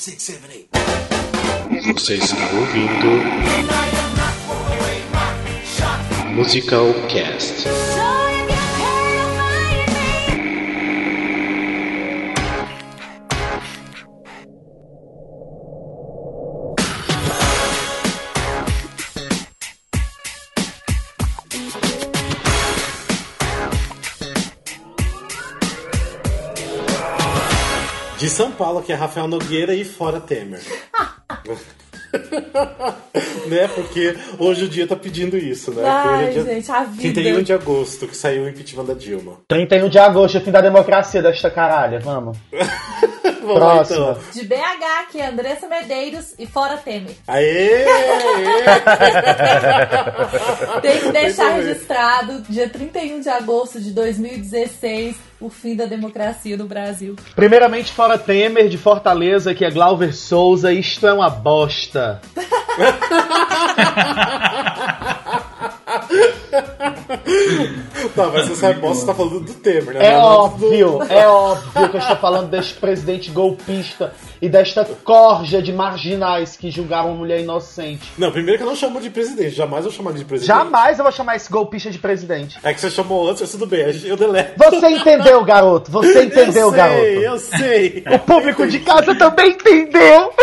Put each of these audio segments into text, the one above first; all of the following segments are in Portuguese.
Você está ouvindo Musical Cast. São Paulo, que é Rafael Nogueira e fora Temer. né? Porque hoje o dia tá pedindo isso, né? Ai, hoje é dia gente, a vida. 31 de agosto, que saiu o impeachment da Dilma. 31 de agosto, fim da democracia desta caralha, vamos. Vamos lá, Próxima. então. De BH, que é Andressa Medeiros e fora Temer. Aê! Tem que deixar registrado, dia 31 de agosto de 2016, o fim da democracia no Brasil. Primeiramente, fora Temer, de Fortaleza, que é Glauber Souza, isto é uma bosta. Tá, mas você sabe, você tá falando do Temer, né? É Não óbvio, é óbvio que eu estou falando deste presidente golpista e desta corja de marginais que julgaram uma mulher inocente. Não, primeiro que eu não chamo de presidente, jamais eu chamo de presidente. Jamais eu vou chamar esse golpista de presidente. É que você chamou antes, mas tudo bem, eu deleto. Você entendeu, garoto? Você entendeu, eu sei, garoto? Eu sei. O público de casa também entendeu.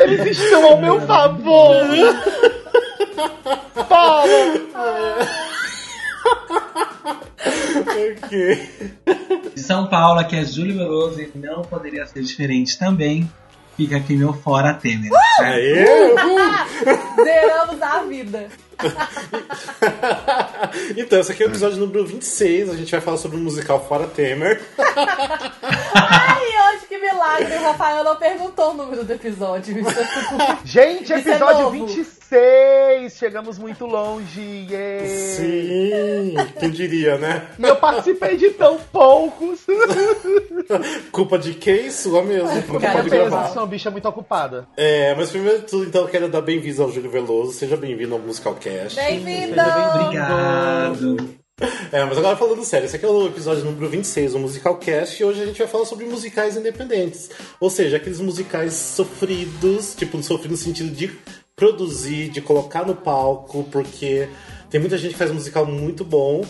Eles estão ao meu favor. Para. Ok. De São Paulo, aqui é Júlio Veloso e não poderia ser diferente também. Fica aqui meu fora Temer. Aê! Zeramos a vida. então, esse aqui é o episódio número 26. A gente vai falar sobre o musical Fora Temer. Ai, hoje que milagre. O Rafael não perguntou o número do episódio. Isso é Gente, Isso é episódio novo. 26. Chegamos muito longe. yeah. Sim, quem diria, né? E eu participei de tão poucos. Culpa de quem? Sua mesmo. Não Cara, pode gravar. Uma bicha muito ocupada. É, mas primeiro de tudo, então, eu quero dar bem-vindos ao Júlio Veloso. Seja bem-vindo ao Musical Bem-vindo! Obrigado. É, mas agora falando sério, esse aqui é o episódio número 26 do Musical Cast e hoje a gente vai falar sobre musicais independentes. Ou seja, aqueles musicais sofridos, tipo, sofrido no sentido de produzir, de colocar no palco, porque tem muita gente que faz um musical muito bom,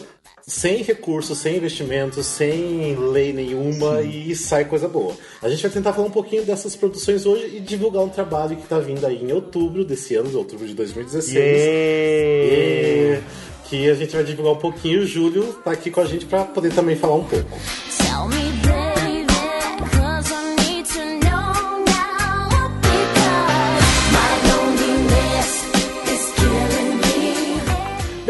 sem recursos, sem investimentos, sem lei nenhuma e sai coisa boa. A gente vai tentar falar um pouquinho dessas produções hoje e divulgar um trabalho que tá vindo aí em outubro desse ano, outubro de 2016. Yeah. E que a gente vai divulgar um pouquinho. O Júlio tá aqui com a gente para poder também falar um pouco. Tell me,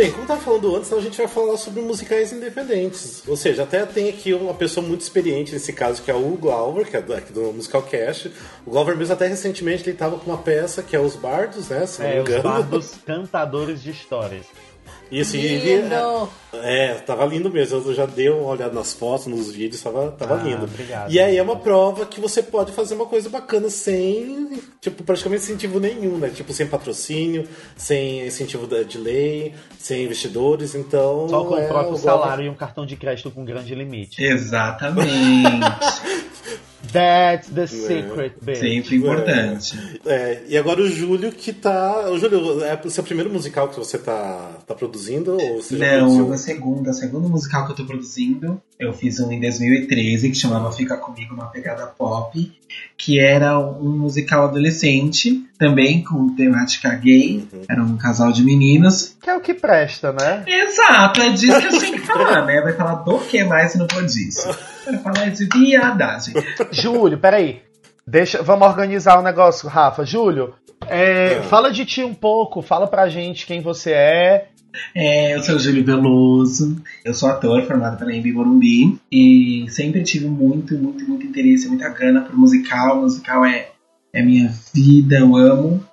Bem, como eu tava falando antes, então a gente vai falar sobre musicais independentes. Ou seja, até tem aqui uma pessoa muito experiente nesse caso, que é o Glauber, que é do, aqui do Musical Cast. O Glauber mesmo até recentemente ele tava com uma peça que é Os Bardos, né? Se não me É, os engano. bardos cantadores de histórias. Isso, e ele. Lindo. É, tava lindo mesmo. Eu já dei uma olhada nas fotos, nos vídeos, tava, tava Ah, lindo. obrigado. E aí é uma prova que você pode fazer uma coisa bacana sem, tipo, praticamente incentivo nenhum, né? Tipo, sem patrocínio, sem incentivo da- de lei, sem investidores, então. Só com é, o próprio salário e um cartão de crédito com grande limite. Exatamente. That's the secret, baby. Sempre importante. É, e agora o Júlio que tá. O Júlio, é o seu primeiro musical que você tá, tá produzindo? Ou você já Não, produziu? a segunda, a segunda musical que eu tô produzindo, eu fiz um em 2013 que chamava Fica Comigo uma Pegada Pop, que era um musical adolescente, também com temática gay, era um casal de meninos. Que é o que presta, né? Exato, é disso que a gente tem que falar, né? Vai falar do que mais se não for disso. Falar de viadagem. Júlio, peraí. Deixa, vamos organizar o negócio, Rafa. Júlio, é, fala de ti um pouco, fala pra gente quem você é. É, eu sou o Júlio Veloso, eu sou ator formado pela Embi Morumbi e sempre tive muito, muito, muito interesse, muita gana por musical. Musical é, é minha vida, eu amo.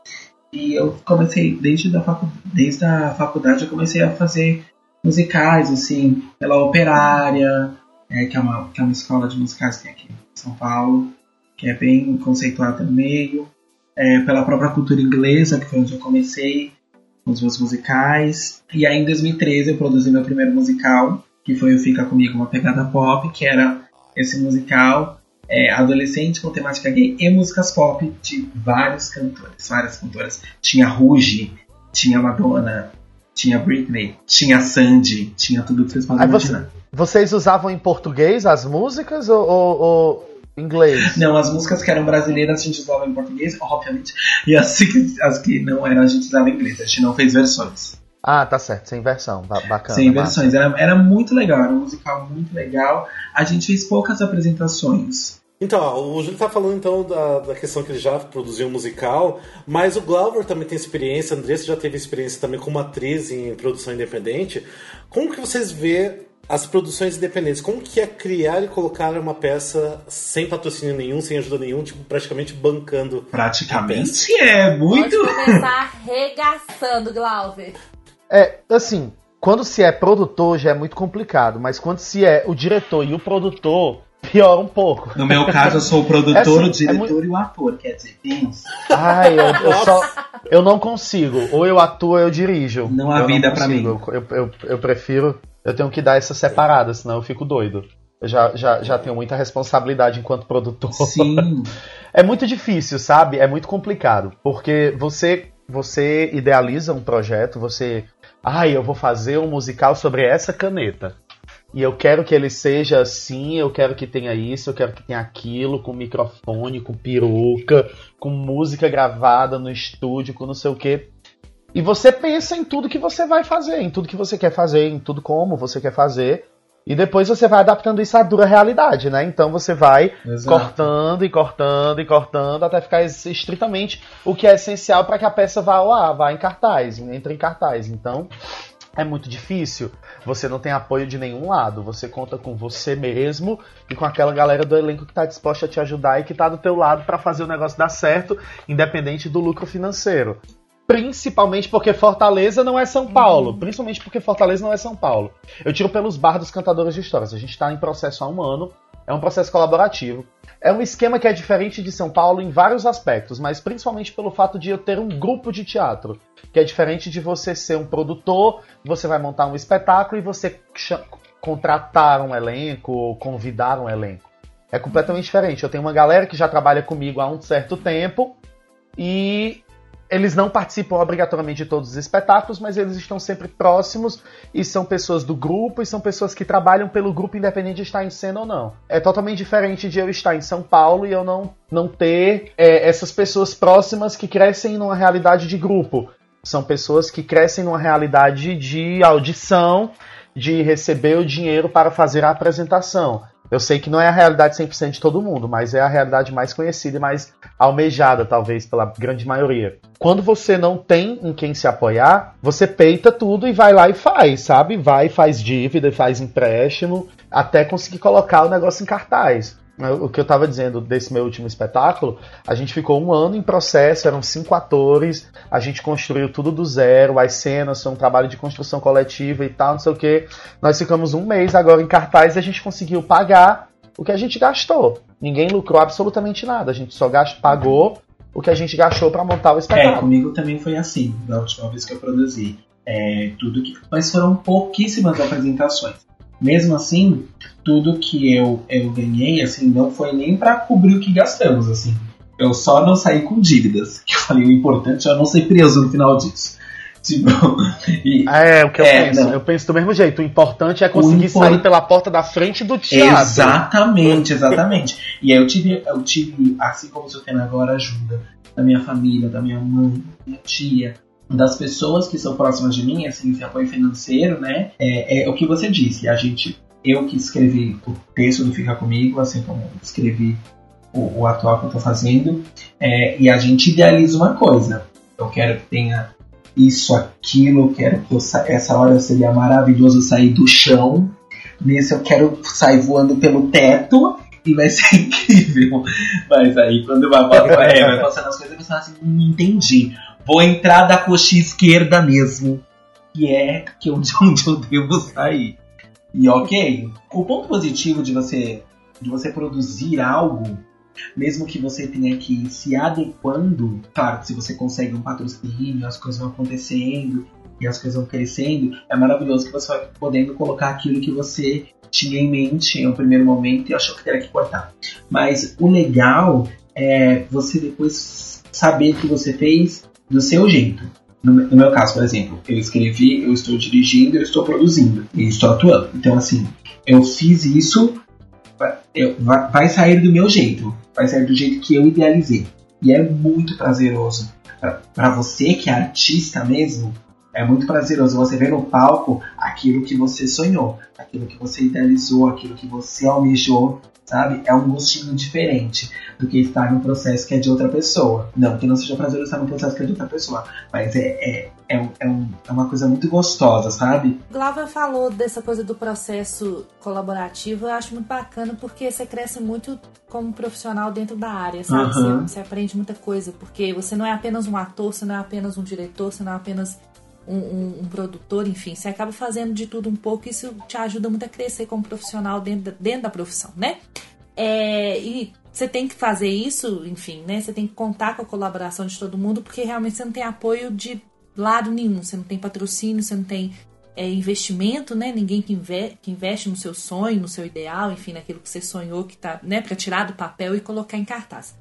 E eu comecei, desde, da facu, desde a faculdade, eu comecei a fazer musicais, assim, pela Operária, é, que, é uma, que é uma escola de musicais que tem aqui em São Paulo, que é bem conceituada no meio. É, pela própria cultura inglesa, que foi onde eu comecei com os meus musicais. E aí em 2013 eu produzi meu primeiro musical, que foi o Fica Comigo Uma Pegada Pop, que era esse musical é, adolescente com temática gay e músicas pop de vários cantores, várias cantoras. Tinha Ruge, tinha Madonna, tinha Britney, tinha Sandy, tinha tudo que vocês podem Aí você- imaginar. Vocês usavam em português as músicas ou, ou- ou inglês? Não, as músicas que eram brasileiras a gente usava em português, obviamente, e as que, as que não eram a gente usava em inglês. A gente não fez versões. Ah, tá certo, sem versão. Ba- bacana. Sem versões. Era, era muito legal, era um musical muito legal. A gente fez poucas apresentações. Então, ó, o Júlio tá falando então da, da questão que ele já produziu um musical, mas o Glauber também tem experiência, a Andressa já teve experiência também como atriz em produção independente. Como que vocês vê as produções independentes? Como que é criar e colocar uma peça sem patrocínio nenhum, sem ajuda nenhum, tipo, praticamente bancando? Praticamente é muito. Pode começar arregaçando, Glauber. É, assim, quando se é produtor já é muito complicado, mas quando se é o diretor e o produtor, piora um pouco. No meu caso, eu sou o produtor, É assim, o diretor é muito- e o ator. Quer dizer, tem isso. Ai, eu, eu só. Eu não consigo. Ou eu atuo ou eu dirijo. Não há Eu vida pra consigo. Eu, eu, eu prefiro. Eu tenho que dar essa separada, senão eu fico doido. Eu já, já, já tenho muita responsabilidade enquanto produtor. Sim. É muito difícil, sabe? É muito complicado. Porque você, você idealiza um projeto, você. Ai, eu vou fazer um musical sobre essa caneta. E eu quero que ele seja assim, eu quero que tenha isso, eu quero que tenha aquilo, com microfone, com peruca, com música gravada no estúdio, com não sei o quê. E você pensa em tudo que você vai fazer, em tudo que você quer fazer, em tudo como você quer fazer. E depois você vai adaptando isso à dura realidade, né? Então você vai Exato. cortando e cortando e cortando até ficar es- estritamente o que é essencial para que a peça vá ar, vá em cartaz, entre em cartaz. Então é muito difícil. Você não tem apoio de nenhum lado. Você conta com você mesmo e com aquela galera do elenco que está disposta a te ajudar e que está do teu lado para fazer o negócio dar certo, independente do lucro financeiro. Principalmente porque Fortaleza não é São Paulo. Principalmente porque Fortaleza não é São Paulo. Eu tiro pelos bar dos cantadores de histórias. A gente está em processo há um ano. É um processo colaborativo. É um esquema que é diferente de São Paulo em vários aspectos, mas principalmente pelo fato de eu ter um grupo de teatro, que é diferente de você ser um produtor, você vai montar um espetáculo e você contratar um elenco ou convidar um elenco. É completamente diferente. Eu tenho uma galera que já trabalha comigo há um certo tempo e eles não participam obrigatoriamente de todos os espetáculos, mas eles estão sempre próximos e são pessoas do grupo e são pessoas que trabalham pelo grupo independente de estar em cena ou não. É totalmente diferente de eu estar em São Paulo e eu não, não ter é, essas pessoas próximas que crescem numa realidade de grupo. São pessoas que crescem numa realidade de audição, de receber o dinheiro para fazer a apresentação. Eu sei que não é a realidade 100% de todo mundo, mas é a realidade mais conhecida e mais almejada, talvez, pela grande maioria. Quando você não tem em quem se apoiar, você peita tudo e vai lá e faz, sabe? Vai, faz dívida, faz empréstimo, até conseguir colocar o negócio em cartaz. O que eu tava dizendo desse meu último espetáculo, a gente ficou um ano em processo, eram cinco atores, a gente construiu tudo do zero, as cenas foi um trabalho de construção coletiva e tal, não sei o que. Nós ficamos um mês agora em cartaz e a gente conseguiu pagar o que a gente gastou. Ninguém lucrou absolutamente nada, a gente só gastou, pagou o que a gente gastou para montar o É, espetáculo. comigo também foi assim, da última vez que eu produzi. É, tudo que... Mas foram pouquíssimas apresentações. Mesmo assim, tudo que eu, eu ganhei, assim, não foi nem pra cobrir o que gastamos, assim. Eu só não saí com dívidas. Que eu falei, o importante é eu não ser preso no final disso. Tipo, e, É, o que eu É, penso. não. Eu penso do mesmo jeito. O importante é conseguir impor- sair pela porta da frente do teatro. Exatamente, exatamente. E aí eu tive, eu tive, assim como eu tenho agora, ajuda da minha família, da minha mãe, da minha tia, das pessoas que são próximas de mim, assim, esse apoio financeiro, né? É, é o que você disse. A gente, eu que escrevi o texto do Fica Comigo, assim como escrevi o, o atual que eu tô fazendo, é, e a gente idealiza uma coisa. Eu quero que tenha isso, aquilo, quero que eu sa- essa hora seria maravilhoso sair do chão. Nesse eu quero sair voando pelo teto e vai ser incrível. Mas aí quando vai, é, vai passando as coisas, você fala assim, não entendi. Vou entrar da coxa esquerda mesmo. Que é que é onde, onde eu devo sair. E ok. O ponto positivo de você, de você produzir algo mesmo que você tenha que ir se adequando, claro se você consegue um patrocínio, as coisas vão acontecendo e as coisas vão crescendo, é maravilhoso que você vai podendo colocar aquilo que você tinha em mente em um primeiro momento e achou que teria que cortar. Mas o legal é você depois saber que você fez do seu jeito. No, meu caso, por exemplo, eu escrevi, eu estou dirigindo, eu estou produzindo e estou atuando. Então, assim, eu fiz isso, vai sair do meu jeito, vai sair do jeito que eu idealizei. E é muito prazeroso. Para você que é artista mesmo, é muito prazeroso você ver no palco aquilo que você sonhou, aquilo que você idealizou, aquilo que você almejou, sabe? É um gostinho diferente do que estar no processo que é de outra pessoa. Não que não seja prazeroso estar no processo que é de outra pessoa, mas é, é, é, um- é, um- é uma coisa muito gostosa, sabe? Glauber falou dessa coisa do processo colaborativo, eu acho muito bacana porque você cresce muito como profissional dentro da área, sabe? Aham. Você, você aprende muita coisa, porque você não é apenas um ator, você não é apenas um diretor, você não é apenas um, um- um produtor, enfim, você acaba fazendo de tudo um pouco isso te ajuda muito a crescer como profissional dentro da, dentro da profissão, né? É, e você tem que fazer isso, enfim, né? Você tem que contar com a colaboração de todo mundo, porque realmente você não tem apoio de lado nenhum, você não tem patrocínio, você não tem é, investimento, né? Ninguém que, inve- que investe no seu sonho, no seu ideal, enfim, naquilo que você sonhou, que tá, né, para tirar do papel e colocar em cartaz.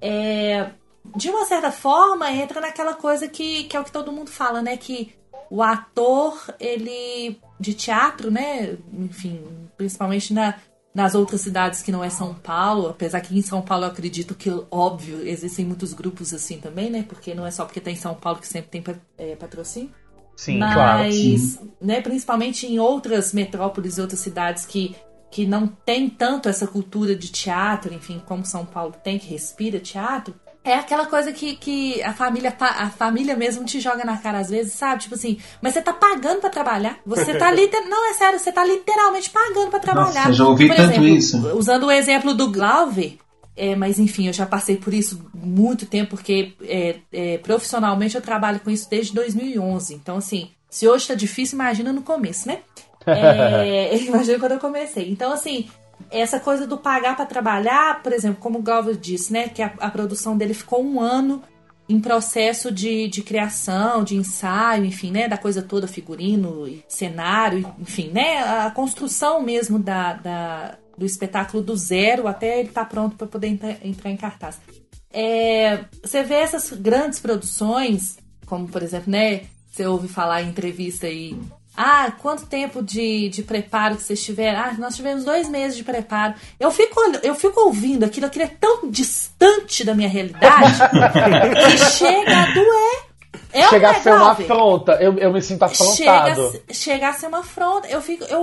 É, de uma certa forma, entra naquela coisa que, que é o que todo mundo fala, né? Que o ator, ele de teatro, né? Enfim, principalmente na, nas outras cidades que não é São Paulo, apesar que em São Paulo eu acredito que, óbvio, existem muitos grupos assim também, né? Porque não é só porque tá em São Paulo que sempre tem é, patrocínio. Sim, Mas, claro. né, principalmente em outras metrópoles e outras cidades que, que não tem tanto essa cultura de teatro, enfim, como São Paulo tem, que respira teatro, é aquela coisa que, que a família a família mesmo te joga na cara às vezes, sabe? Tipo assim, mas você tá pagando pra trabalhar. Você tá liter... não é sério, você tá literalmente pagando pra trabalhar. Nossa, já ouvi Por tanto exemplo, isso. Usando o exemplo do Glauber, é, mas enfim, eu já passei por isso muito tempo, porque é, é, profissionalmente eu trabalho com isso desde 2011. Então, assim, se hoje tá difícil, imagina no começo, né? É, imagina quando eu comecei. Então, assim, essa coisa do pagar pra trabalhar, por exemplo, como o Glauber disse, né? Que a, a produção dele ficou um ano em processo de, de criação, de ensaio, enfim, né? Da coisa toda, figurino, cenário, enfim, né? A construção mesmo da, da- do espetáculo do zero até ele estar pronto para poder entrar, entrar em cartaz. É, você vê essas grandes produções, como por exemplo, né? Você ouve falar em entrevista aí. Ah, quanto tempo de, de preparo que vocês tiveram? Ah, nós tivemos dois meses de preparo. Eu fico, eu fico ouvindo aquilo, aquilo é tão distante da minha realidade que chega a doer. É Chega a é, ser uma afronta. Eu, eu me sinto Chega, a afrontado. se- chega a ser uma afronta. Eu fico. Eu,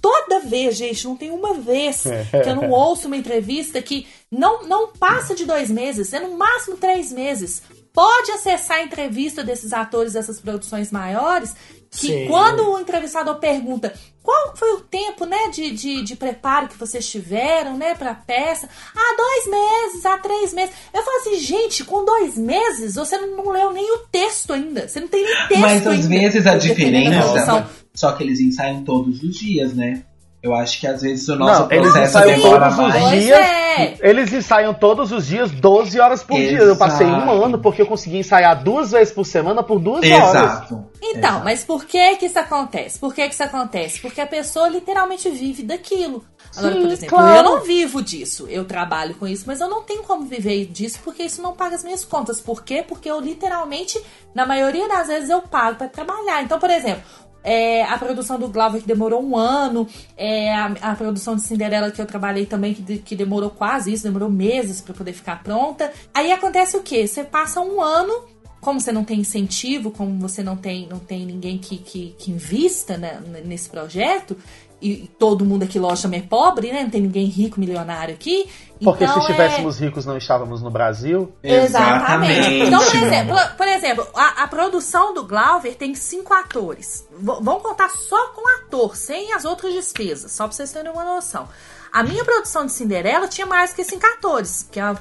toda vez, gente, não tem uma vez que eu não ouço uma entrevista que não, não passa de dois meses, é no máximo três meses. Pode acessar a entrevista desses atores dessas produções maiores, que Sim. quando o entrevistador pergunta qual foi o tempo né, de, de, de preparo que vocês tiveram né, pra peça, ah, dois meses, ah, três meses. Eu falo assim, gente, com dois meses você não, leu nem o texto ainda. Você não tem nem texto Mas às ainda. vezes a a diferença. Só que eles ensaiam todos os dias, né? Eu acho que às vezes o nosso Não, eles processo ensaiam demora todos os mais. Dias. é. Eles ensaiam todos os dias 12 horas por dia. Eu passei um Exato. ano porque eu consegui ensaiar duas vezes por semana por duas horas. Exato. Então, Exato. mas por que que isso acontece? Por que que isso acontece? Porque a pessoa literalmente vive daquilo. Agora, Sim, por exemplo, claro. eu não vivo disso. Eu trabalho com isso, mas eu não tenho como viver disso porque isso não paga as minhas contas. Por quê? Porque eu literalmente, na maioria das vezes, eu pago pra trabalhar. Então, por exemplo, é, a produção do Glauber que demorou um ano, é, a, a produção de Cinderela que eu trabalhei também, que, de- que demorou quase isso, demorou meses pra poder ficar pronta. Aí acontece o quê? Você passa um ano como você não tem incentivo, como você não tem, não tem ninguém que, que, que invista né, nesse projeto, e, todo mundo aqui, lógico, também é pobre, né? Não tem ninguém rico, milionário aqui. Porque então, se estivéssemos ricos, não estávamos no Brasil. É... Exatamente. Exatamente. Então, por exemplo, por exemplo a, a produção do Glauber tem cinco atores. V vamos contar só com ator, sem as outras despesas, só pra vocês terem uma noção. A minha produção de Cinderela tinha mais que cinco atores. Que é, a-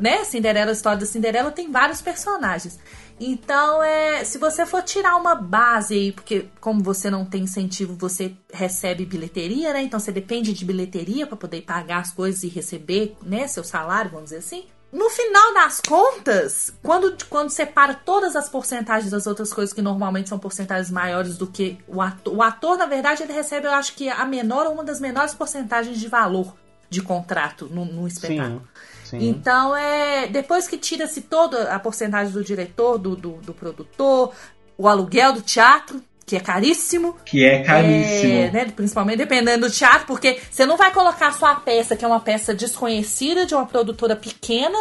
né, Cinderela, a história da Cinderela tem vários personagens. Então, é, se você for tirar uma base aí, porque como você não tem incentivo, você recebe bilheteria, né? Então você depende de bilheteria para poder pagar as coisas e receber, né, seu salário, vamos dizer assim. No final das contas, quando, quando separa todas as porcentagens das outras coisas, que normalmente são porcentagens maiores do que o ator, o ator, na verdade, ele recebe, eu acho que a menor ou uma das menores porcentagens de valor de contrato no, espetáculo. Sim. Então, é depois que tira-se toda a porcentagem do diretor, do, do, do produtor, o aluguel do teatro, que é caríssimo. Que é caríssimo. É, né, principalmente dependendo do teatro, porque você não vai colocar sua peça, que é uma peça desconhecida de uma produtora pequena,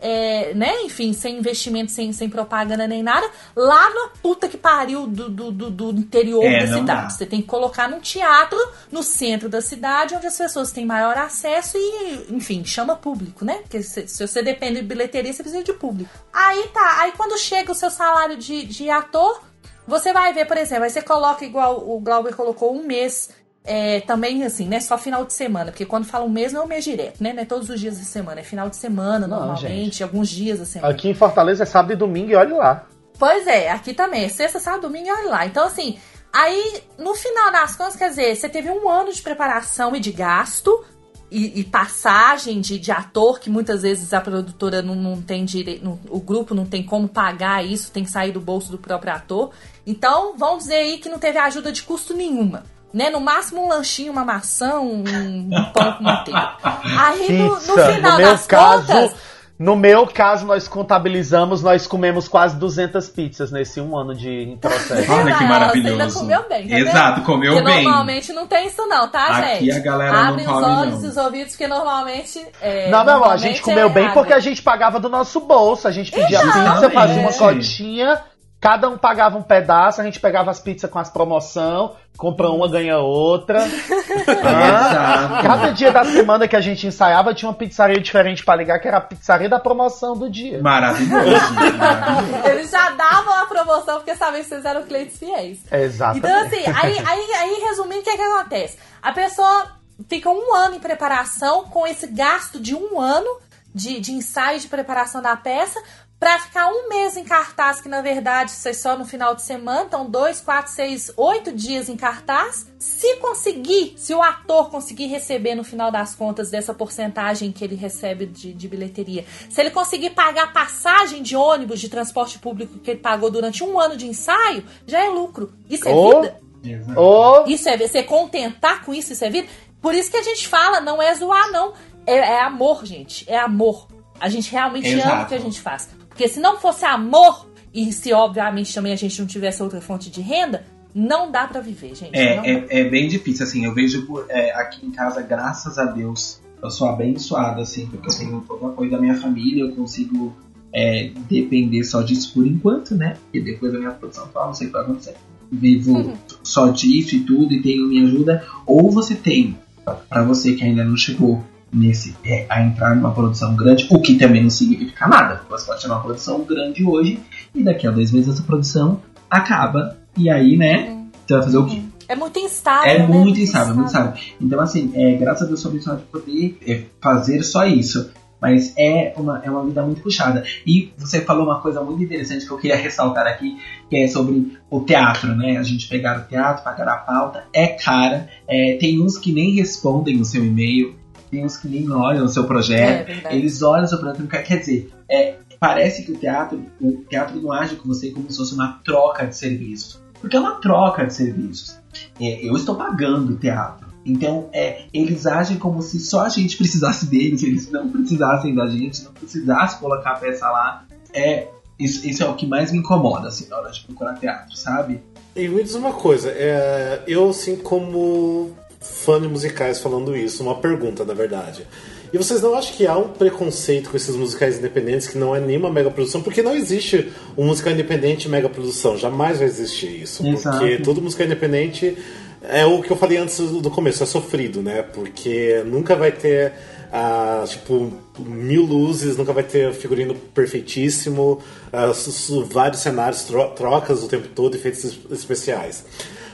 é, né, enfim, sem investimento, sem, sem propaganda nem nada, lá na puta que pariu do, do, do- do interior É, da cidade. dá. Você tem que colocar num teatro no centro da cidade, onde as pessoas têm maior acesso e, enfim, chama público, né? Porque se, se você depende de bilheteria, você precisa de público. Aí tá, aí quando chega o seu salário de, de ator, você vai ver, por exemplo, aí você coloca igual o Glauber colocou um mês. É, também, assim, né? Só final de semana. Porque quando fala um mês, não é um mês direto, né? Não é todos os dias da semana. É final de semana, Não, normalmente. Alguns dias da semana. Aqui em Fortaleza é sábado e domingo e olha lá. Pois é, aqui também. É sexta, sábado, domingo e olha lá. Então, assim, aí, no final das contas, quer dizer, você teve um ano de preparação e de gasto. E, e passagem de, de ator, que muitas vezes a produtora não, não tem direito, o grupo não tem como pagar isso, tem que sair do bolso do próprio ator. Então, vamos dizer aí que não teve ajuda de custo nenhuma. Né? No máximo um lanchinho, uma maçã, um, um pão com manteiga. Aí, no, no final no meu das caso, contas, no meu caso, nós contabilizamos, nós comemos quase 200 pizzas nesse um ano de processo. Olha que Não, maravilhoso. Você ainda comeu bem, tá vendo? Exato, comeu porque bem. normalmente não tem isso não, tá, Aqui gente? a galera não Abre os come, olhos não. e os ouvidos, porque normalmente... É, Não, meu amor, a gente comeu é bem porque a gente pagava do nosso bolso. A gente pedia Exatamente. pizza, fazia uma cotinha, cada um pagava um pedaço, a gente pegava as pizzas com as promoção, compra uma, ganha outra. Ah, Exato. cada dia da semana que a gente ensaiava tinha uma pizzaria diferente pra ligar, que era a pizzaria da promoção do dia. Maravilhoso. maravilhoso. Eles já davam a promoção porque sabiam que vocês eram clientes fiéis. Exatamente. Então, assim, aí, aí, aí resumindo, o que é que acontece? A pessoa fica um ano em preparação, com esse gasto de um ano de, de ensaio de preparação da peça, pra ficar um mês em cartaz, que na verdade isso é só no final de semana, então dois, quatro, seis, oito dias em cartaz. Se conseguir, se o ator conseguir receber no final das contas dessa porcentagem que ele recebe de, de bilheteria, se ele conseguir pagar a passagem de ônibus de transporte público que ele pagou durante um ano de ensaio, já é lucro. Isso é Oh. vida. Ô, Isso é você contentar com isso, isso é vida. Por isso que a gente fala, não é zoar, não. É, é amor, gente. É amor. A gente realmente ama Exato. o que a gente faz. Porque se não fosse amor, e se obviamente também a gente não tivesse outra fonte de renda, não dá pra viver, gente. É, é, é bem difícil, assim. Eu vejo é, aqui em casa, graças a Deus, eu sou abençoado, assim, porque eu tenho todo o apoio da minha família, eu consigo é, depender só disso por enquanto, né? Porque depois da minha produção fala, não sei o que vai acontecer. Vivo só disso e tudo e tenho minha ajuda. Ou você tem, pra você que ainda não chegou nesse é, a entrar numa produção grande, o que também não significa nada. Você pode ter uma produção grande hoje e daqui a dois meses essa produção acaba. E aí, né? Você vai fazer o quê? É muito instável. É né? muito instável, muito instável. Então, assim, é, graças a Deus sou abençoado de poder é, fazer só isso. Mas é uma, é uma vida muito puxada. E você falou uma coisa muito interessante que eu queria ressaltar aqui, que é sobre o teatro, né? A gente pegar o teatro, pagar a pauta, é cara. É, tem uns que nem respondem o seu e-mail, tem uns que nem olham o seu É, projeto. verdade. Eles olham o seu projeto, não quer quer dizer, é, parece que o teatro, o teatro não age com você como se fosse uma troca de serviço. Porque é uma troca de serviços. É, eu estou pagando o teatro. Então, é, eles agem como se só a gente precisasse deles, eles não precisassem da gente, não precisasse colocar a peça lá. É, isso, isso é o que mais me incomoda, assim, na hora de procurar teatro, sabe? E me diz uma coisa, é, eu assim como fã de musicais falando isso, uma pergunta na verdade. E vocês não acham que há um preconceito com esses musicais independentes que não é nenhuma mega produção? Porque não existe um musical independente e mega produção, jamais vai existir isso. Exato. Porque todo musical independente é o que eu falei antes do começo, é sofrido, né? Porque nunca vai ter ah, tipo mil luzes, nunca vai ter figurino perfeitíssimo, ah, vários cenários, tro- trocas o tempo todo, efeitos es- especiais.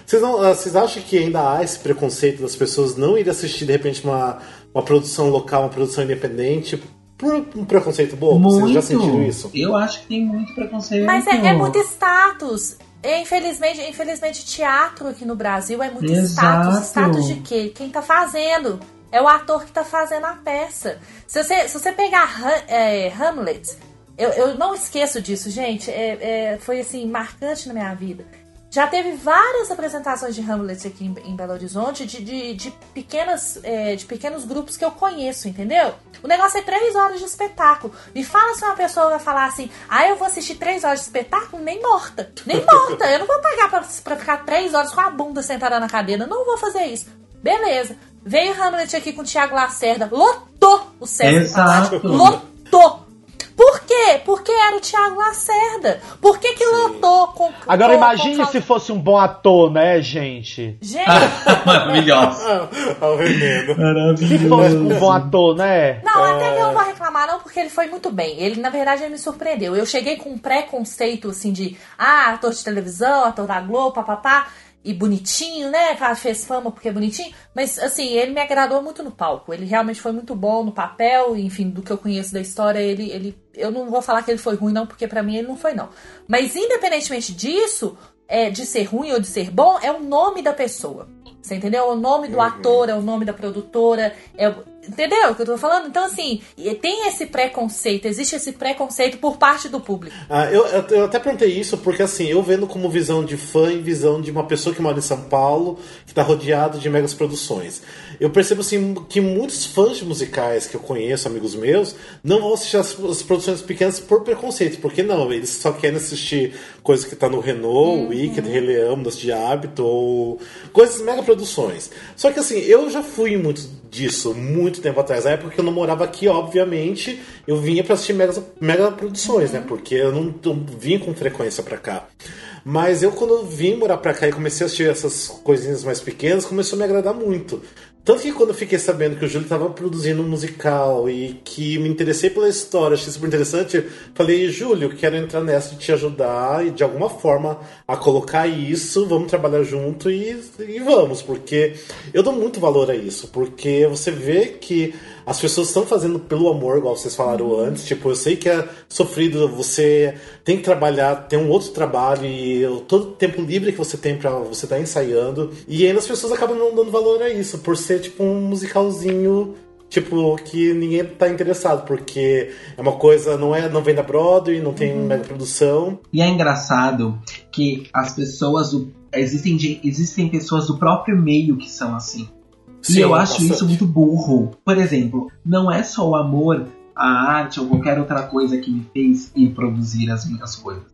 Vocês, não, ah, vocês acham que ainda há esse preconceito das pessoas não irem assistir de repente uma, uma produção local, uma produção independente, por um preconceito bobo? Vocês já sentiram isso? Eu acho que tem muito preconceito. Mas é, é muito status. É, Infelizmente, infelizmente, teatro aqui no Brasil é muito Exato. status. Status de quê? Quem tá fazendo? É o ator que tá fazendo a peça. Se você, se você pegar é, Hamlet, eu, eu não esqueço disso, gente. É, é, foi assim, marcante na minha vida. Já teve várias apresentações de Hamlet aqui em, em Belo Horizonte, de, de, de pequenas, é, de pequenos grupos que eu conheço, entendeu? O negócio é três horas de espetáculo. Me fala se uma pessoa vai falar assim, ah, eu vou assistir três horas de espetáculo, nem morta. Nem morta. Eu não vou pagar pra, pra ficar três horas com a bunda sentada na cadeira. Não vou fazer isso. Beleza. Veio Hamlet aqui com o Thiago Lacerda, lotou o Sesc Exato. Lotou. Por quê? Porque era o Thiago Lacerda. Por que que lotou com... Agora com- imagine com- se fosse um bom ator, né, gente? Gente, Maravilhosa. Ah, o remendo. Se fosse um bom ator, né? Não, até que eu não vou reclamar não, porque ele foi muito bem. Ele, na verdade, ele me surpreendeu. Eu cheguei com um preconceito, assim, de... Ah, ator de televisão, ator da Globo, papapá. E bonitinho, né? Cara, fez fama porque é bonitinho. Mas, assim, ele me agradou muito no palco. Ele realmente foi muito bom no papel. Enfim, do que eu conheço da história, ele... ele eu não vou falar que ele foi ruim, não, porque pra mim ele não foi, não. Mas, independentemente disso, é, de ser ruim ou de ser bom, é o nome da pessoa. Você entendeu? É o nome do ator, é o nome da produtora, é o- Entendeu o que eu tô falando? Então, assim, tem esse preconceito, existe esse preconceito por parte do público. Ah, eu, eu- até perguntei isso porque, assim, eu vendo como visão de fã e visão de uma pessoa que mora em São Paulo, que está rodeado de megas produções. Eu percebo, assim, que muitos fãs de musicais que eu conheço, amigos meus, não vão assistir as, as produções pequenas por preconceito. Porque não, eles só querem assistir coisas que tá no Renault, Wicked, Rei Leão, de Hábito, ou coisas mega produções. Só que, assim, eu já fui em muito disso, muito tempo atrás. Na época que eu não morava aqui, obviamente, eu vinha pra assistir mega, mega produções, né? Porque eu não, não com frequência pra cá. Mas eu, quando vim morar pra cá e comecei a assistir essas coisinhas mais pequenas, começou a me agradar muito. Tanto que quando eu fiquei sabendo que o Júlio estava produzindo um musical e que me interessei pela história, achei super interessante, falei, Júlio, quero entrar nessa e te ajudar e de alguma forma a colocar isso, vamos trabalhar junto e, e vamos, porque eu dou muito valor a isso, porque você vê que as pessoas estão fazendo pelo amor, igual vocês falaram antes. Tipo, eu sei que é sofrido, você tem que trabalhar, tem um outro trabalho e todo o tempo livre que você tem pra você estar ensaiando. E ainda as pessoas acabam não dando valor a isso, por ser tipo um musicalzinho. Tipo, que ninguém tá interessado, porque é uma coisa, não é não vem da Broadway, não tem mega produção. E é engraçado que as pessoas. Existem, existem pessoas do próprio meio que são assim. Sim, e eu acho bastante. isso muito burro. Por exemplo, não é só o amor à arte ou qualquer outra coisa que me fez ir produzir as minhas coisas.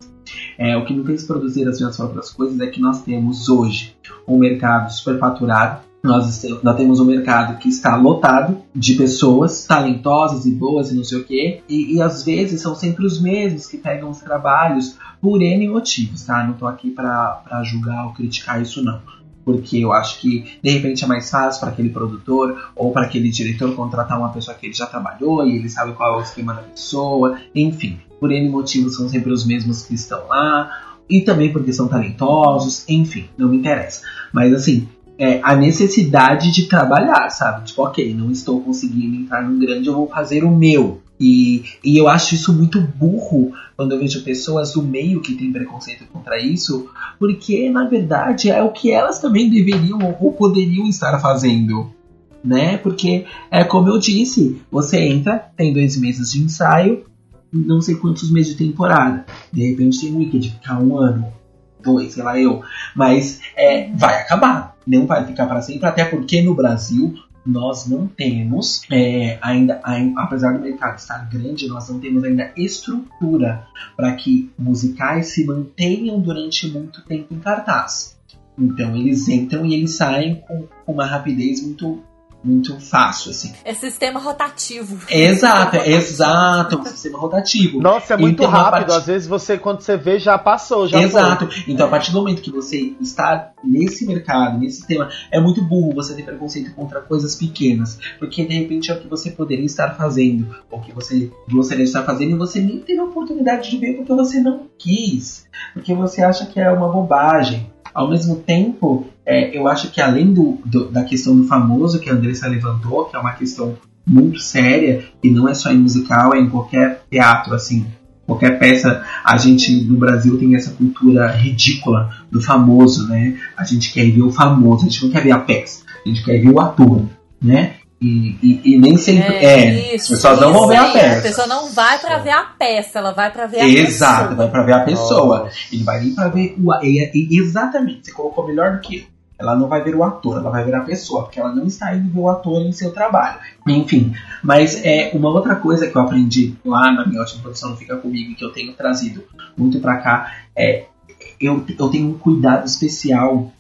É, o que me fez produzir as minhas próprias coisas é que nós temos hoje um mercado superfaturado. Nós, nós temos um mercado que está lotado de pessoas talentosas e boas e não sei o quê. E, e às vezes são sempre os mesmos que pegam os trabalhos por N motivos, tá? Não tô aqui pra julgar ou criticar isso, não porque eu acho que de repente é mais fácil para aquele produtor ou para aquele diretor contratar uma pessoa que ele já trabalhou e ele sabe qual é o esquema da pessoa, enfim, por N motivos são sempre os mesmos que estão lá e também porque são talentosos, enfim, não me interessa. Mas assim, é a necessidade de trabalhar, sabe? Tipo, ok, não estou conseguindo entrar no grande, eu vou fazer o meu. E, e eu acho isso muito burro quando eu vejo pessoas do meio que têm preconceito contra isso, porque na verdade é o que elas também deveriam ou poderiam estar fazendo, né? Porque é como eu disse, você entra, tem dois meses de ensaio, não sei quantos meses de temporada, de repente tem Wicked ficar um ano, dois, sei lá eu, mas é, vai acabar, não vai ficar para sempre, até porque no Brasil nós não temos é, ainda, ai- apesar do mercado estar grande, nós não temos ainda estrutura para que musicais se mantenham durante muito tempo em cartaz. Então eles entram e eles saem com uma rapidez muito muito fácil assim. É sistema rotativo. Exato, é exato, um sistema rotativo. Nossa, é muito Então, rápido. partir- Às vezes você, quando você vê, já passou, já Exato. foi. Então, a partir do momento que você está nesse mercado, nesse tema, é muito burro você ter preconceito contra coisas pequenas, porque de repente é o que você poderia estar fazendo, ou que você gostaria de estar fazendo e você nem teve a oportunidade de ver porque você não quis, porque você acha que é uma bobagem. Ao mesmo tempo, é, eu acho que além do, do- da questão do famoso que a Andressa levantou, que é uma questão muito séria, e não é só em musical, é em qualquer teatro, assim, qualquer peça, a gente no Brasil tem essa cultura ridícula do famoso, né? A gente quer ver o famoso, a gente não quer ver a peça, a gente quer ver o ator, né? E, e- e nem sempre é, as pessoas não vão ver a peça. A pessoa não vai pra ver a peça, ela vai pra ver a Exato, pessoa. vai pra ver a pessoa. Nossa. Ele vai nem pra ver o. e- e- Exatamente, você colocou melhor do que eu. Ela não vai ver o ator, ela vai ver a pessoa, porque ela não está indo ver o ator em seu trabalho. Enfim, mas é uma outra coisa que eu aprendi lá na minha última produção, não fica comigo, que eu tenho trazido muito pra cá, é eu, eu tenho um cuidado especial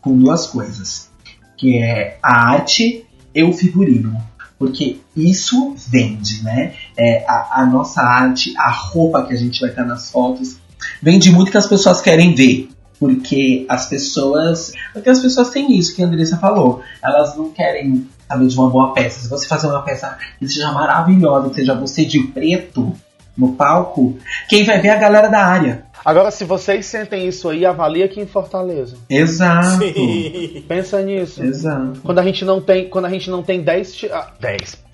com duas coisas, que é a arte e o figurino. Porque isso vende, né? É, a, a nossa arte, a roupa que a gente vai estar nas fotos, vende muito que as pessoas querem ver. Porque as pessoas. Porque as pessoas têm isso que a Andressa falou. Elas não querem saber de uma boa peça. Se você fazer uma peça que seja maravilhosa, que seja você de preto no palco, quem vai ver é a galera da área. Agora, se vocês sentem isso aí, avalia aqui em Fortaleza. Exato. Sim. Pensa nisso. Exato. Quando a gente não tem, quando a gente não tem 10 te... ah, 10.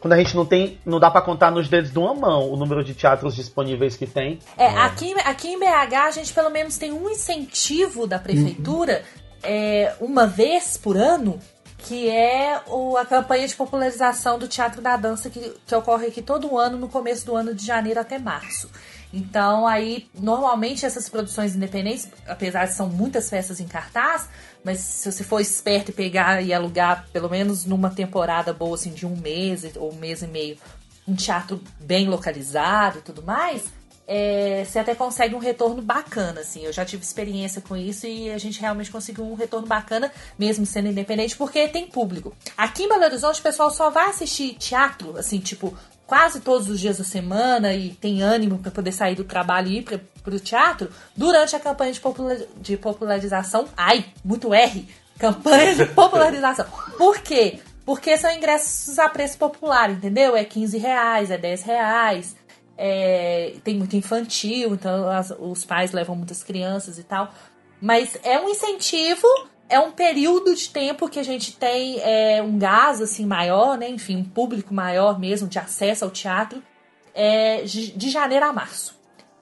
Quando a gente não tem, não dá pra contar nos dedos de uma mão o número de teatros disponíveis que tem. É, aqui, aqui em BH a gente pelo menos tem um incentivo da prefeitura é, uma vez por ano, que é o- a campanha de popularização do Teatro da Dança que, que ocorre aqui todo ano, no começo do ano de janeiro até março. Então, aí, normalmente essas produções independentes, apesar de são muitas festas em cartaz, mas se você for esperto e pegar e alugar, pelo menos numa temporada boa, assim, de um mês ou um mês e meio, um teatro bem localizado e tudo mais, é, você até consegue um retorno bacana, assim. Eu já tive experiência com isso e a gente realmente conseguiu um retorno bacana, mesmo sendo independente, porque tem público. Aqui em Belo Horizonte, o pessoal só vai assistir teatro, assim, tipo, quase todos os dias da semana e tem ânimo para poder sair do trabalho e ir para pro teatro durante a campanha de, popular- de popularização. Ai, muito R! Campanha de popularização. Por quê? Porque são ingressos a preço popular, entendeu? É 15 reais, é 10 reais. é, tem muito infantil, então as- os pais levam muitas crianças e tal. Mas é um incentivo, é um período de tempo que a gente tem é, um gás assim maior, né? Enfim, um público maior mesmo de acesso ao teatro é, de janeiro a março.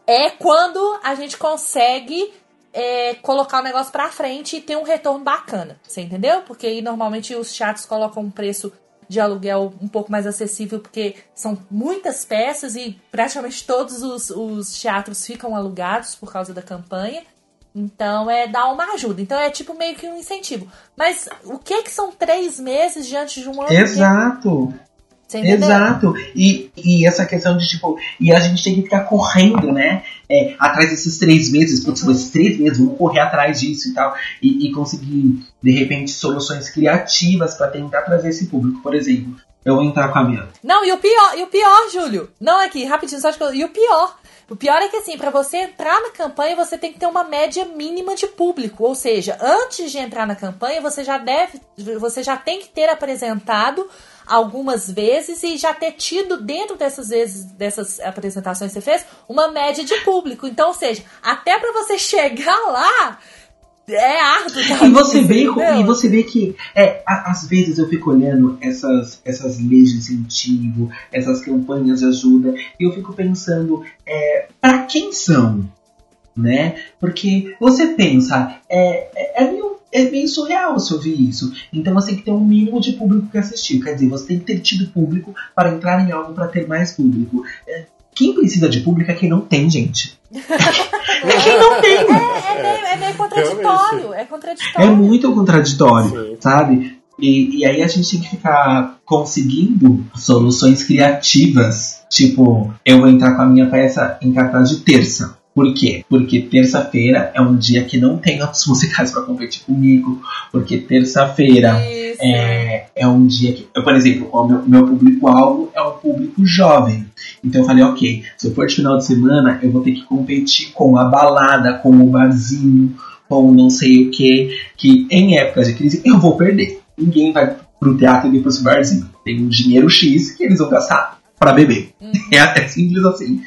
É quando a gente consegue é, colocar o negócio pra frente e ter um retorno bacana. Você entendeu? Porque aí normalmente os teatros colocam um preço de aluguel um pouco mais acessível, porque são muitas peças e praticamente todos os, os teatros ficam alugados por causa da campanha. Então é dar uma ajuda. Então é tipo meio que um incentivo. Mas o que que são três meses diante de um ano? Exato. Exato. E, e essa questão de tipo, e a gente tem que ficar correndo, né? É, atrás desses três meses, putz, esses três meses, vamos correr atrás disso e tal. E, e conseguir, de repente, soluções criativas para tentar trazer esse público. Por exemplo, eu vou entrar com a minha. Não, e o pior, e o pior, Júlio. Não aqui, rapidinho, só de E o pior. O pior é que assim, pra você entrar na campanha, você tem que ter uma média mínima de público. Ou seja, antes de entrar na campanha, você já deve. Você já tem que ter apresentado algumas vezes e já ter tido dentro dessas vezes, dessas apresentações que você fez, uma média de público. Então, ou seja, até pra você chegar lá, é árduo. tá? E você vê, Entendeu? e você vê que é, às vezes eu fico olhando essas, essas leis de incentivo, essas campanhas de ajuda, e eu fico pensando, é, para quem são? Né? Porque você pensa, é, é, é meio, é meio surreal se ouvir isso. Então você tem que ter um mínimo de público que assistiu. Quer dizer, você tem que ter tido público para entrar em algo para ter mais público. É, quem precisa de público é quem não tem, gente. quem não tem. É meio, é meio contraditório. É É contraditório. muito contraditório, Sim. sabe? E, e aí a gente tem que ficar conseguindo soluções criativas. Tipo, eu vou entrar com a minha peça em cartaz de terça. Por quê? Porque terça-feira é um dia que não tem outros musicais para competir comigo. Porque terça-feira é, é um dia que. Eu, por exemplo, o meu, meu público-alvo é um público jovem. Então eu falei, ok, se eu for de final de semana, eu vou ter que competir com a balada, com o barzinho, com não sei o que, que em épocas de crise eu vou perder. Ninguém vai pro teatro e depois pro barzinho. Tem um dinheiro X que eles vão gastar pra beber. É até simples assim.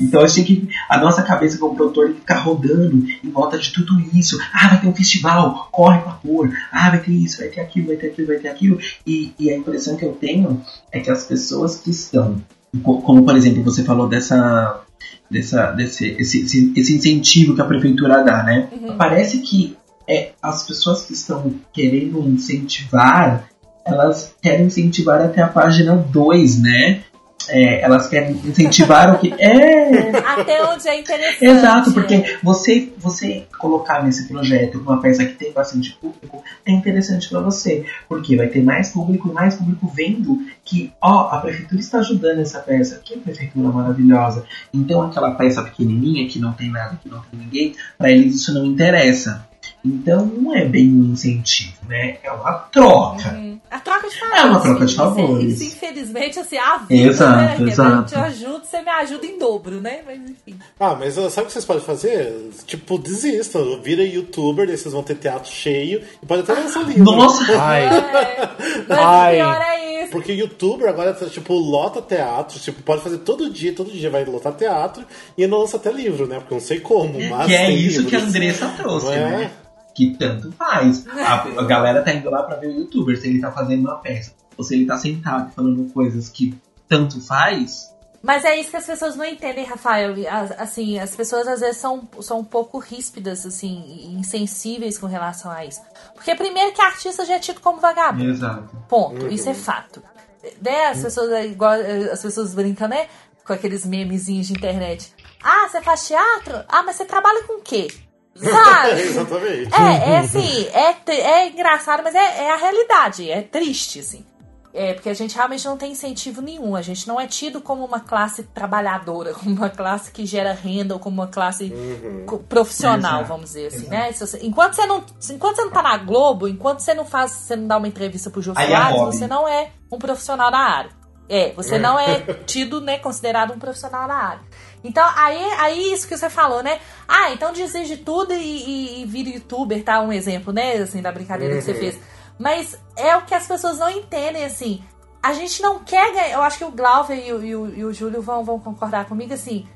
Então eu achei que a nossa cabeça como produtor tem que ficar rodando em volta de tudo isso. Ah, vai ter um festival, corre pra pôr. Ah, vai ter isso, vai ter aquilo, vai ter aquilo, vai ter aquilo. E, e a impressão que eu tenho é que as pessoas que estão, co- como por exemplo você falou dessa, dessa desse esse, esse, esse incentivo que a prefeitura dá, né? Parece que é, as pessoas que estão querendo incentivar, elas querem incentivar até a página 2, né? É, elas querem incentivar o que. É! Até onde é interessante. Exato, porque você, você colocar nesse projeto uma peça que tem bastante público é interessante para você, porque vai ter mais público e mais público vendo que, ó, a prefeitura está ajudando essa peça, que prefeitura maravilhosa. Então aquela peça pequenininha que não tem nada, que não tem ninguém, para eles isso não interessa. Então não é bem um incentivo, né? É uma troca. Hum, A troca de favores. É uma troca de favores. Isso, infelizmente, assim, a vida, Exato, né? Exato. Eu te ajudo, você me ajuda em dobro, né? Mas enfim. Ah, mas sabe o que vocês podem fazer? Tipo, desistam. Vira youtuber, daí vocês vão ter teatro cheio e pode até lançar livro. Nossa! Ai, É, mas Ai. pior é isso. Porque youtuber agora, tipo, lota teatro, tipo, pode fazer todo dia, todo dia vai lotar teatro e ainda lança até livro, né? Porque eu não sei como, mas Que é tem isso que a livros. Andressa trouxe, Não é? né? Que tanto faz. A, a galera tá indo lá pra ver o youtuber, se ele tá fazendo uma peça. Ou se ele tá sentado falando coisas que tanto faz. Mas é isso que as pessoas não entendem, Rafael. As- Assim, as pessoas às vezes são, são um pouco ríspidas, assim, e insensíveis com relação a isso. Porque primeiro que artista já é tido como vagabundo. Exato. Ponto. Isso é fato. Né? As pessoas é igual eh, as pessoas brincam, né? Com aqueles memezinhos de internet. Ah, você faz teatro? Ah, mas você trabalha com o quê? Sabe? Exatamente. É, é assim, é, é engraçado, mas é, é a realidade, é triste, assim. É, porque a gente realmente não tem incentivo nenhum. A gente não é tido como uma classe trabalhadora, como uma classe que gera renda ou como uma classe co- profissional, Exato, vamos dizer assim, exato. né? Se você- enquanto, você não, enquanto você não tá na Globo, enquanto você não faz, você não dá uma entrevista pro Jô é Soares, você não é um profissional da área. É, você não é tido, né, considerado um profissional da área. Então, aí, aí isso que você falou, né? Ah, então desiste de tudo e, e, e vira youtuber, tá? Um exemplo, né? Assim, da brincadeira que você fez. Mas é o que as pessoas não entendem, assim. A gente não quer ganhar. Eu acho que o Glauber e o, e o, e o Júlio vão, vão concordar comigo, assim.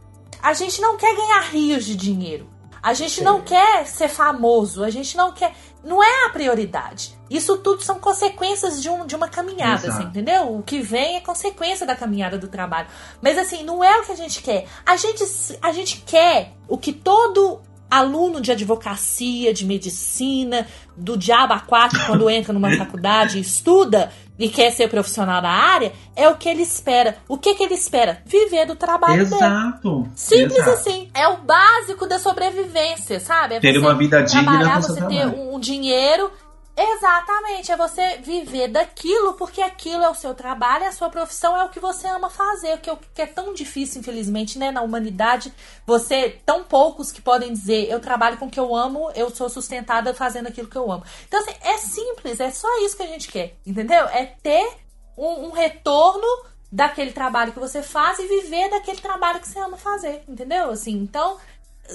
A gente não quer ganhar rios de dinheiro. A gente não quer ser famoso. A gente não quer. Não é a prioridade. Isso tudo são consequências de, um, de uma caminhada, assim, entendeu? O que vem é consequência da caminhada do trabalho. Mas assim, não é o que a gente quer. A gente, a gente quer o que todo aluno de advocacia, de medicina, do diabo a quatro, quando entra numa faculdade e estuda e quer ser profissional da área, é o que ele espera. O que, que ele espera? Viver do trabalho dele. Exato. Simples Exato. assim. É o básico da sobrevivência, sabe? É Ter uma vida digna trabalhar, você ter trabalho. um, um dinheiro. Exatamente, é você viver daquilo, porque aquilo é o seu trabalho, a sua profissão é o que você ama fazer, o que é tão difícil, infelizmente, né, na humanidade, você, tão poucos que podem dizer, eu trabalho com o que eu amo, eu sou sustentada fazendo aquilo que eu amo. Então, assim, é simples, é só isso que a gente quer, entendeu? É ter um, um retorno daquele trabalho que você faz e viver daquele trabalho que você ama fazer, entendeu? Assim, então,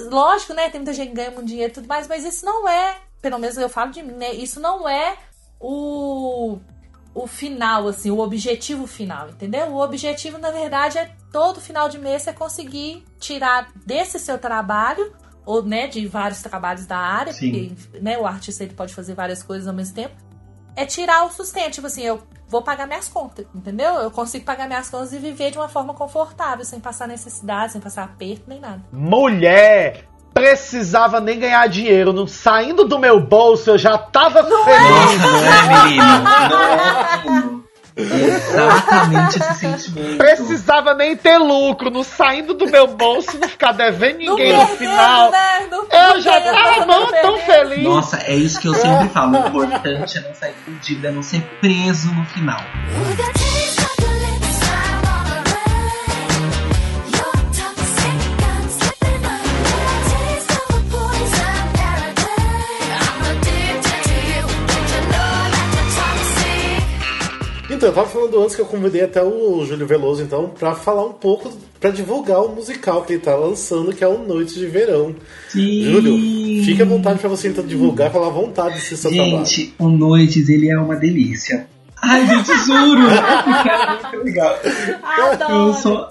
lógico, né? Tem muita gente que ganha muito dinheiro e tudo mais, mas isso não é, pelo menos eu falo de mim, né? Isso não é o, o final, assim, o objetivo final, entendeu? O objetivo, na verdade, é todo final de mês você conseguir tirar desse seu trabalho, ou, né, de vários trabalhos da área, Sim. porque, né, o artista ele pode fazer várias coisas ao mesmo tempo, é tirar o sustento, tipo assim, eu vou pagar minhas contas, entendeu? Eu consigo pagar minhas contas e viver de uma forma confortável, sem passar necessidade, sem passar aperto, nem nada. mulher! Precisava nem ganhar dinheiro. Não, saindo do meu bolso, eu já tava feliz. Nossa, não é, menino? Não é, menino? Exatamente esse sentimento. Precisava nem ter lucro. Não saindo do meu bolso, não ficar devendo ninguém no final. né? Eu já tava não tão feliz. Nossa, é isso que eu sempre falo. O importante é não sair fudido, é não ser preso no final. Então, eu tava falando antes que eu convidei até o Júlio Veloso, então, pra falar um pouco, pra divulgar o musical que ele tá lançando, que é o Noite de Verão. Sim. Júlio, fique à vontade pra você então divulgar, falar à vontade desse seu trabalho. Gente, o Noites, ele é uma delícia. Ai, gente, juro! É muito legal. Eu Adoro. sou... Não,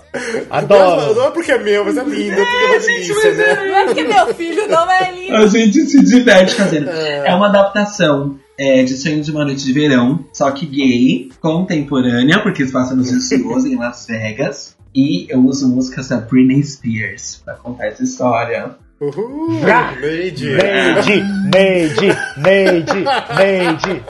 Adoro. não é porque é meu, mas é lindo, é, tudo uma delícia, mas né? Não é porque meu filho não é lindo. A gente se diverte fazendo. É uma adaptação é, de Sonho de uma Noite de Verão, só que gay, contemporânea, porque se passa nos Estados em Las Vegas. E eu uso músicas da Britney Spears pra contar essa história. Uhul, Vrá! Lady. Neide, Neide, Neide, Neide.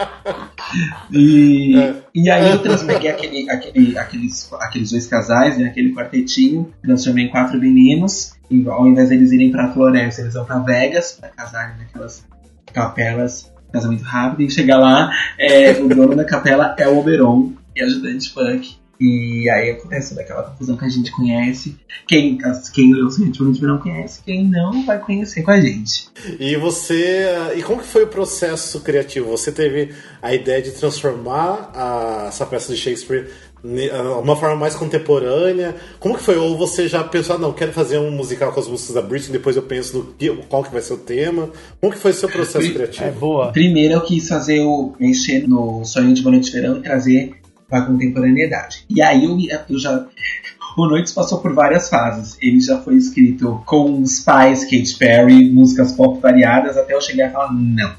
E, É. e aí eu transpeguei aquele, aquele, aqueles, aqueles dois casais, né, aquele quartetinho, transformei em quatro meninos. E ao invés deles irem pra floresta, eles vão pra Vegas pra casarem naquelas capelas, casamento rápido. E chegar lá, é, o dono da capela é o Oberon e ajudante funk. E aí acontece daquela confusão que a gente conhece. Quem, quem leu o Bonito não conhece, quem não vai conhecer com a gente. E você. E como que foi o processo criativo? Você teve a ideia de transformar a- essa peça de Shakespeare uma forma mais contemporânea? Como que foi? Ou você já pensou, ah, não, quero fazer um musical com as músicas da Britney, depois eu penso no que- qual que vai ser o tema? Como que foi o seu processo criativo? É boa. Primeiro eu quis fazer o mexer no sonho de Boa de Verão e trazer pra contemporaneidade. E aí eu, eu já. O Noites passou por várias fases. Ele já foi escrito com os pais, Katy Perry, músicas pop variadas, até eu chegar e falar, não.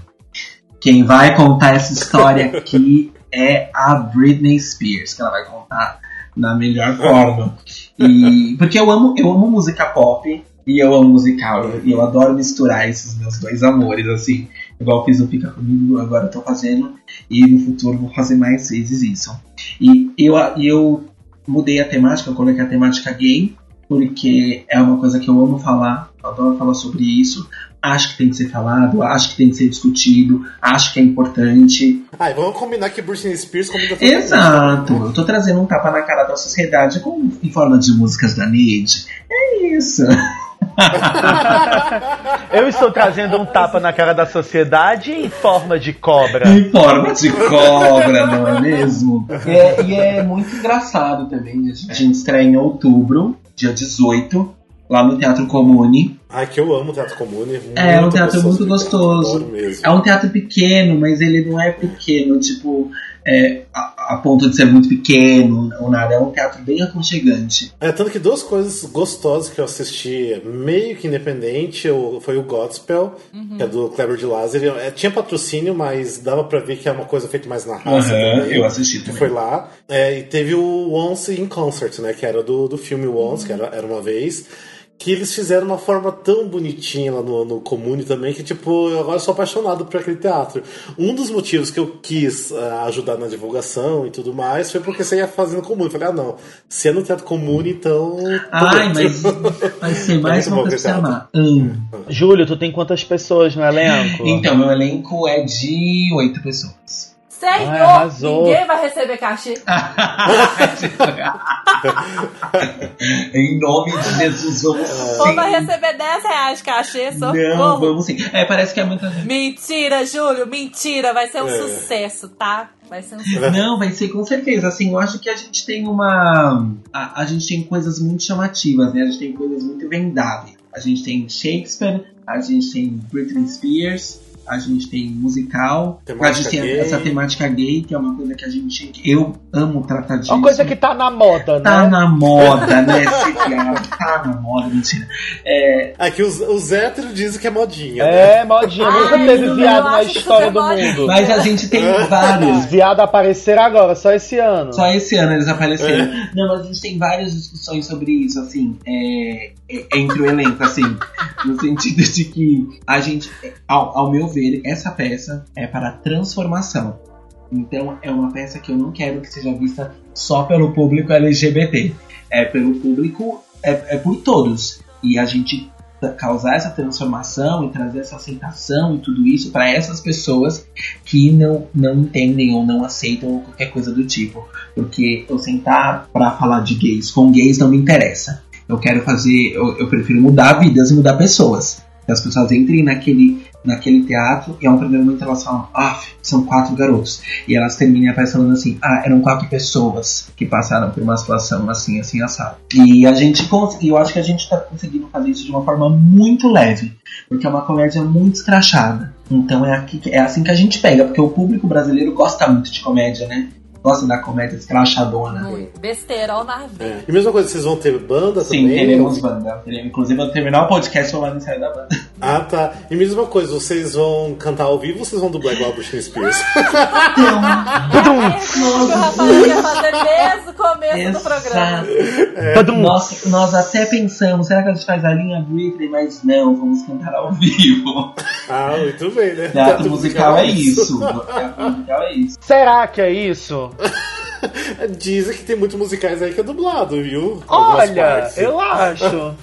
Quem vai contar essa história aqui é a Britney Spears, que ela vai contar na melhor forma. E, porque eu amo, eu amo música pop e eu amo musical. E eu adoro misturar esses meus dois amores, assim. Igual eu fiz no Fica Comigo, agora eu tô fazendo. E no futuro vou fazer mais vezes isso. E eu, e eu mudei a temática, eu coloquei a temática gay, porque é uma coisa que eu amo falar, eu adoro falar sobre isso. Acho que tem que ser falado, acho que tem que ser discutido, acho que é importante. Ah, e vamos combinar que Britney Spears combina tudo. Exato, eu tô trazendo um tapa na cara da sociedade com, em forma de músicas da Neide. É isso. Eu estou trazendo um tapa na cara da sociedade em forma de cobra. Em forma de cobra, não é mesmo? E é, e é muito engraçado também. A gente estreia em outubro, dia 18, lá no Teatro Comune. Ai, que eu amo o Teatro Comune. É, um muito teatro muito gostoso. É um teatro pequeno, mas ele não é pequeno, tipo, é, a, a ponto de ser muito pequeno ou nada. É um teatro bem aconchegante. É, tanto que duas coisas gostosas que eu assisti, meio que independente, eu- foi o Godspell, que é do Kleber de Lázaro. É, tinha patrocínio, mas dava pra ver que é uma coisa feita mais na raça. também, eu assisti também. foi lá. É, e teve o Once in Concert, né? Que era do, do filme Once, que era, era uma vez. Que eles fizeram uma forma tão bonitinha lá no, no Comune também, que, tipo, eu agora sou apaixonado por aquele teatro. Um dos motivos que eu quis ah, ajudar na divulgação e tudo mais foi porque você ia fazer no Comune. Eu falei, ah, não, se é no Teatro Comune, então. Ai, mas vai ser mais uma amar. Hum. Júlio, tu tem quantas pessoas no elenco? Então, meu elenco é de oito pessoas. Senhor, Ai, arrasou. ninguém vai receber cachê. em nome de Jesus, vamos Ou sim. vai receber 10 reais de cachê, Não, socorro. vamos sim. É, parece que é muita gente. Mentira, Júlio, mentira. Vai ser um É. sucesso, tá? Vai ser um sucesso. Não, vai ser com certeza. Assim, eu acho que a gente tem uma. A, a gente tem coisas muito chamativas, né? A gente tem coisas muito vendáveis. A gente tem Shakespeare, a gente tem Britney Spears, a gente tem musical, Temática a gente tem gay. essa temática gay, que é uma coisa que a gente. Eu amo tratar disso. É uma coisa que tá na moda, Tá né? na moda, né? Viado tá na moda, mentira. É, Aqui os, os héteros dizem que é modinha. né? É, modinha. Ai, Nunca teve viado na história do é moda. mundo. mas a gente tem vários. Os viados apareceram agora, só esse ano. Só esse ano eles apareceram. Não, mas a gente tem várias discussões sobre isso, assim, é, é, entre o elenco, assim, no sentido de que a gente, ao, ao meu ver, essa peça é para transformação. Então é uma peça que eu não quero que seja vista só pelo público LGBT. É pelo público, é, é por todos. E a gente causar essa transformação e trazer essa aceitação e tudo isso para essas pessoas que não, não entendem ou não aceitam qualquer coisa do tipo. Porque eu sentar para falar de gays com gays não me interessa. Eu quero fazer, eu, eu prefiro mudar vidas e mudar pessoas. Que as pessoas entrem naquele, naquele teatro e a um primeiro momento elas falam, ah, são quatro garotos. E elas terminam a peça falando assim, ah, eram quatro pessoas que passaram por uma situação assim, assim, assado. E a gente eu acho que a gente tá conseguindo fazer isso de uma forma muito leve, porque é uma comédia muito escrachada. Então é, aqui, é assim que a gente pega, porque o público brasileiro gosta muito de comédia, né? Gosta da comédia escrachadona. Muito. Besterol na vida. É. E mesma coisa, vocês vão ter banda Sim, também? teremos banda. Inclusive, eu terminar o podcast no ensaio da banda. Ah, tá. E mesma coisa, vocês vão cantar ao vivo ou vocês vão dublar igual a Britney Spears? O Rafael quer fazer desde o começo do programa. Badum. Nós, nós até pensamos, será que a gente faz a linha Britney? Mas não, vamos cantar ao vivo. ah, muito bem, né? Teatro musical é isso. Teatro musical é isso. Será que é isso? Dizem que tem muitos musicais aí que é dublado, viu? Olha, eu acho.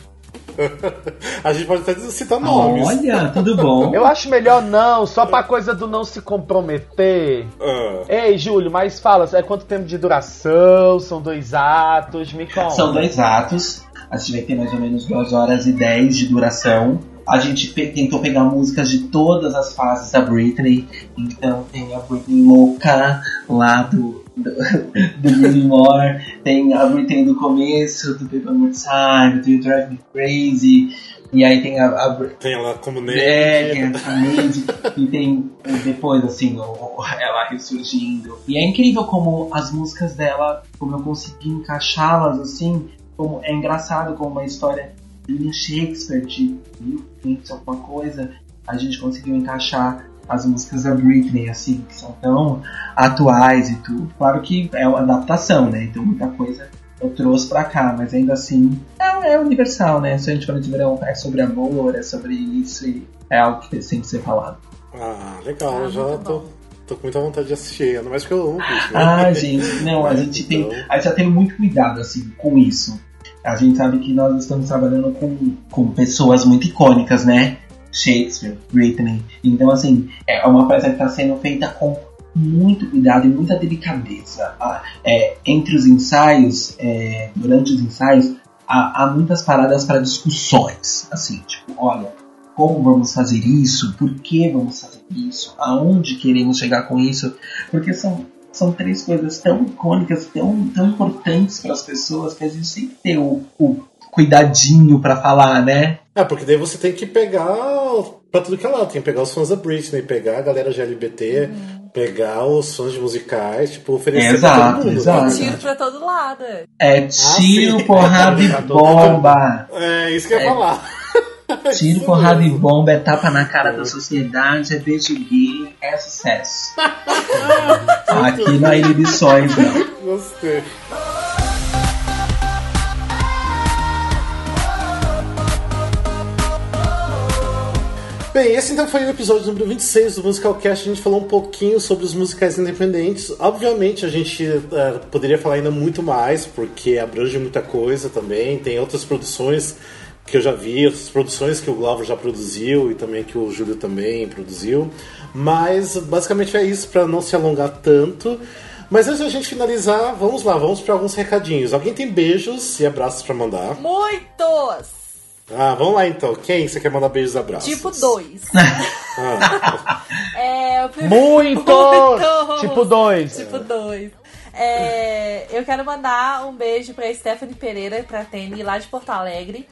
A gente pode até citar nomes. Olha, tudo bom? Eu acho melhor não, só pra coisa do não se comprometer. Ah, Ei, Júlio, mas fala, é quanto tempo de duração? São dois atos? Me conta. São dois atos. A gente vai ter mais ou menos 2 horas e 10 de duração. A gente pe- tentou pegar músicas de todas as fases da Britney. Então tem a Britney louca lá do, do, do. Tem a Britney do começo, do Paper More Time, do You Drive Me Crazy. E aí tem a, a tem ela como é, tem Nate. a e tem depois, assim, o- o- ela ressurgindo. E é incrível como as músicas dela, como eu consegui encaixá-las, assim, como é engraçado como uma história de William Shakespeare, de 1500 alguma coisa, a gente conseguiu encaixar as músicas da Britney, assim, que são tão atuais e tudo. Claro que é uma adaptação, né? Então muita coisa eu trouxe pra cá, mas ainda assim é, é universal, né? Se a gente for de verão, é sobre amor, é sobre isso e é algo que tem que ser falado. Ah, legal, Ah, já muito tô, bom. tô com muita vontade de assistir, ainda mais porque eu amo Britney. Ah, gente, não, a gente tem, Então. a gente já tem muito cuidado assim com isso. A gente sabe que nós estamos trabalhando com, com pessoas muito icônicas, né? Shakespeare, Britney. Então, assim, é uma peça que está sendo feita com muito cuidado e muita delicadeza. Ah, é, entre os ensaios, é, durante os ensaios, há, há muitas paradas para discussões. Assim, tipo, olha, como vamos fazer isso? Por que vamos fazer isso? Aonde queremos chegar com isso? Porque são são três coisas tão icônicas, tão, tão importantes para as pessoas que a gente tem que ter o, o cuidadinho para falar, né? É, porque daí você tem que pegar pra tudo que é lado. Tem que pegar os fãs da Britney, pegar a galera de LGBT, pegar os fãs de musicais, tipo, oferecer pra Exato, todo mundo. exato. né? Tiro pra todo lado. É tiro, sim. porrada e bomba. É, isso que eu ia É. falar. Tiro, porrada e bomba, é tapa na cara da sociedade, é beijo gay, é sucesso. Aqui há inibições, não. Gostei. Bem, esse então foi o episódio número 26 do Musicalcast. A gente falou um pouquinho sobre os musicais independentes. Obviamente, a gente eh, poderia falar ainda muito mais, porque abrange muita coisa também. Tem outras produções que eu já vi, outras produções que o Glover já produziu e também que o Júlio também produziu. Mas basicamente é isso, para não se alongar tanto. Mas antes da gente finalizar, vamos lá, vamos para alguns recadinhos. Alguém tem beijos e abraços para mandar? Muitos! Ah, vamos lá então. Quem você quer mandar beijos e abraços? Tipo dois. Ah, É, o primeiro- Muito! Muitos! Tipo dois. Tipo dois. É, eu quero mandar um beijo pra Stephanie Pereira, pra Tene, lá de Porto Alegre.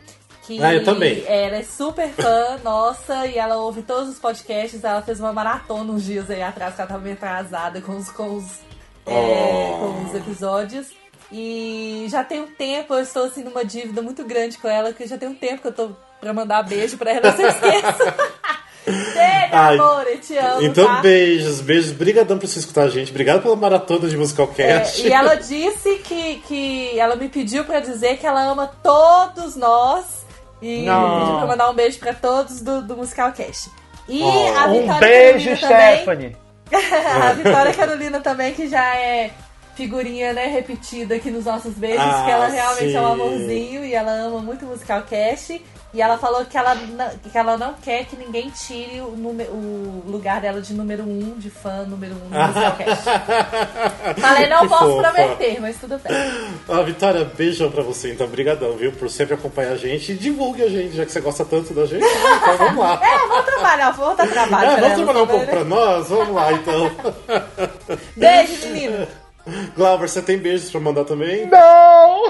Que Ah, eu também. Ela é super fã nossa e ela ouve todos os podcasts. Ela fez uma maratona uns dias aí atrás, que ela tava meio atrasada com os, com os, é, Oh. com os episódios. E já tem um tempo, eu estou assim numa dívida muito grande com ela, que já tem um tempo que eu tô pra mandar beijo pra ela, não se esqueça. Tene, Ai, amor, eu te amo. então, tá? beijos, beijos. Obrigadão por você escutar a gente. Obrigado pela maratona de É, Musicalcast. e ela disse que, que ela me pediu pra dizer que ela ama todos nós e Não. pra mandar um beijo pra todos do, do Musical Cast. E Oh. a Um Vitória beijo, Carolina também, Stephanie. a Vitória Carolina também, que já é figurinha, né, repetida aqui nos nossos beijos, Ah, que ela realmente é um sim. amorzinho e ela ama muito o Musical Cast. E ela falou que ela, não- que ela não quer que ninguém tire o, número- o lugar dela de número um, de fã número um Cast. Falei, não Que posso fofa. prometer, mas tudo bem. Ah, Vitória, beijão pra você, então, brigadão, viu, por sempre acompanhar a gente e divulgue a gente, já que você gosta tanto da gente, né? então vamos lá. É, vamos trabalhar, vamos dar trabalho. É, pra vamos trabalhar um pouco pra nós? Vamos lá, então. né? Beijo, menino. Glauber, você tem beijos pra mandar também? Não!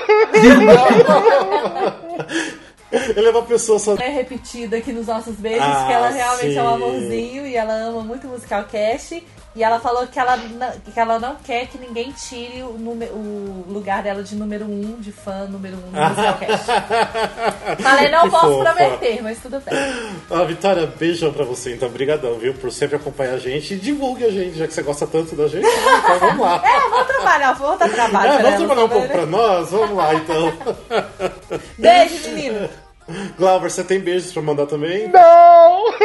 Ele é uma pessoa só... É repetida aqui nos nossos beijos, Ah, que ela realmente é um sim. amorzinho e ela ama muito o Musical Cast. E ela falou que ela, não- que ela não quer que ninguém tire o, número- o lugar dela de número um, de fã número um do Musical Cast. Falei, não Que posso fofa. prometer, mas tudo bem. Ah, Vitória, beijão pra você, então, brigadão, viu, por sempre acompanhar a gente e divulgue a gente, já que você gosta tanto da gente, né? então vamos lá. É, vamos trabalhar, vamos dar trabalho. É, vamos ela trabalhar um pouco pra nós? Vamos lá, então. Beijo, menino. Glauber, você tem beijos pra mandar também? Não!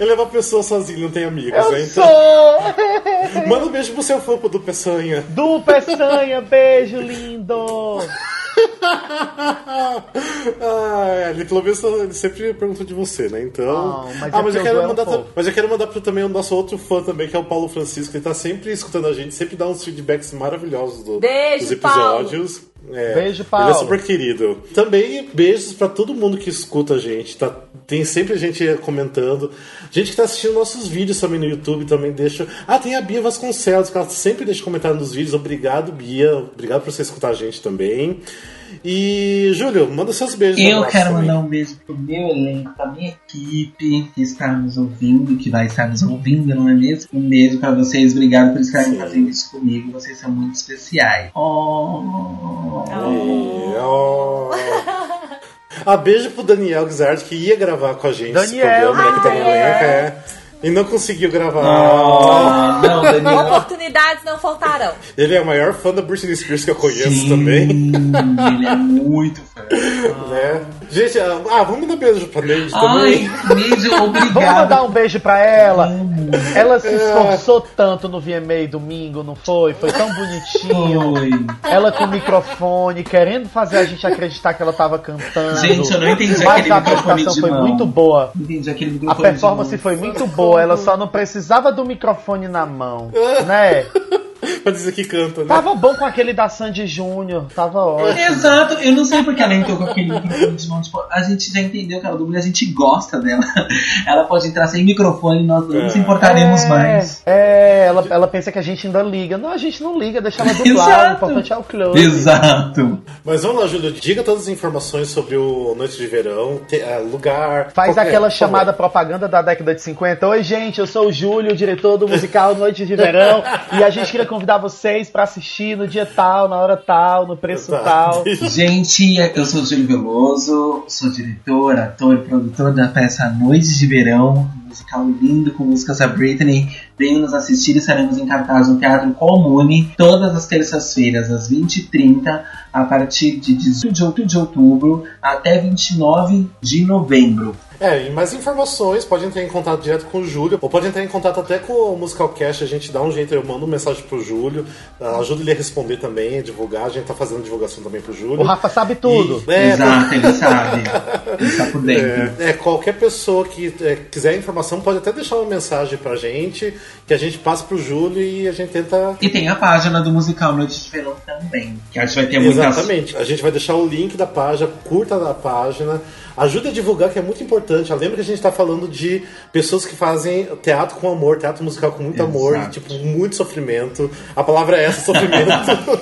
Ele é uma pessoa sozinho, não tem amigos, Eu né? Então, sou! manda um beijo pro seu fã do Peçanha. Du Peçanha, beijo lindo! ah, ele pelo menos ele sempre pergunta de você, né? Então. Ah, mas ah, é mas que eu quero mandar. ta- Mas eu quero mandar pro, também o nosso outro fã também, que é o Paulo Francisco. Ele tá sempre escutando a gente, sempre dá uns feedbacks maravilhosos do- Beijo, dos episódios. É, Beijo, Ele é Paulo. super querido. Também beijos pra todo mundo que escuta a gente. Tá, tem sempre gente comentando. Gente que tá assistindo nossos vídeos também no YouTube também deixa. Ah, tem a Bia Vasconcelos, que ela sempre deixa comentário nos vídeos. Obrigado, Bia. Obrigado por você escutar a gente também. E, Júlio, manda seus beijos. Eu quero também. mandar um beijo pro meu elenco, pra minha equipe que está nos ouvindo, que vai estar nos ouvindo, não é mesmo? Um beijo pra vocês, obrigado por estarem Sim. fazendo isso comigo, vocês são muito especiais. Oh. E, ó. Ah, beijo pro Daniel Guizard, que ia gravar com a gente Daniel, esse programa, né, que tá no elenco, é. E não conseguiu gravar. Oh, não. Oportunidades não faltarão. Ele é o maior fã da Britney Spears que eu conheço Sim, também. Ele é muito fã. Né? Gente, ah, ah, vamos mandar beijo pra Neide Ai, também. beijo, Vamos mandar obrigado. um beijo pra ela. Ela se esforçou tanto no VMA domingo, não foi? Foi tão bonitinho. Oi. Ela com o microfone, querendo fazer a gente acreditar que ela tava cantando. Gente, eu não entendi Mas aquele a apresentação foi mão. muito boa. Entendi aquele A performance foi muito boa, ela só não precisava do microfone na mão, né? pra dizer que canta, né? Tava bom com aquele da Sandy Júnior, tava ótimo. Exato, eu não sei porque ela entrou com aquele microfone. Tipo, a gente já entendeu que ela dubla, a gente gosta dela. Ela pode entrar sem microfone, nós não nos importaremos mais. É, ela, ela pensa que a gente ainda liga. Não, a gente não liga, deixa ela dublar. Exato. O importante é o close. Exato. Mas vamos lá, Júlio, diga todas as informações sobre o Noite de Verão, te- ah, lugar. Faz qualquer- aquela chamada propaganda da década de 50. Oi, gente, eu sou o Júlio, diretor do musical Noite de Verão. e a gente queria convidar vocês pra assistir no dia tal, na hora tal, no preço Exato. tal. Gente, eu sou o Júlio Veloso, sou diretor, ator e produtor da peça Noites de Verão, um musical lindo com músicas da Britney. Venham nos assistir, estaremos em cartaz no Teatro Comune todas as terças-feiras, às 20h30, a partir de 18 de outubro até 29 de novembro. É, e mais informações, pode entrar em contato direto com o Júlio, ou pode entrar em contato até com o Musicalcast, a gente dá um jeito, eu mando uma mensagem pro Júlio, ajuda ele a responder também, a divulgar, a gente tá fazendo divulgação também pro Júlio. O Rafa sabe tudo. E- é, Exato, ele sabe. Ele está por dentro. É, é, qualquer pessoa que é, quiser informação pode até deixar uma mensagem pra gente, que a gente passa pro Júlio e a gente tenta. E tem a página do musical Noite de Verão também, que a gente vai ter muitas Exatamente. A gente vai deixar o link da página, curta da página, ajuda a divulgar, que é muito importante. Lembra que a gente tá falando de pessoas que fazem teatro com amor, teatro musical com muito amor e, Exato. tipo, muito sofrimento. A palavra é essa, sofrimento.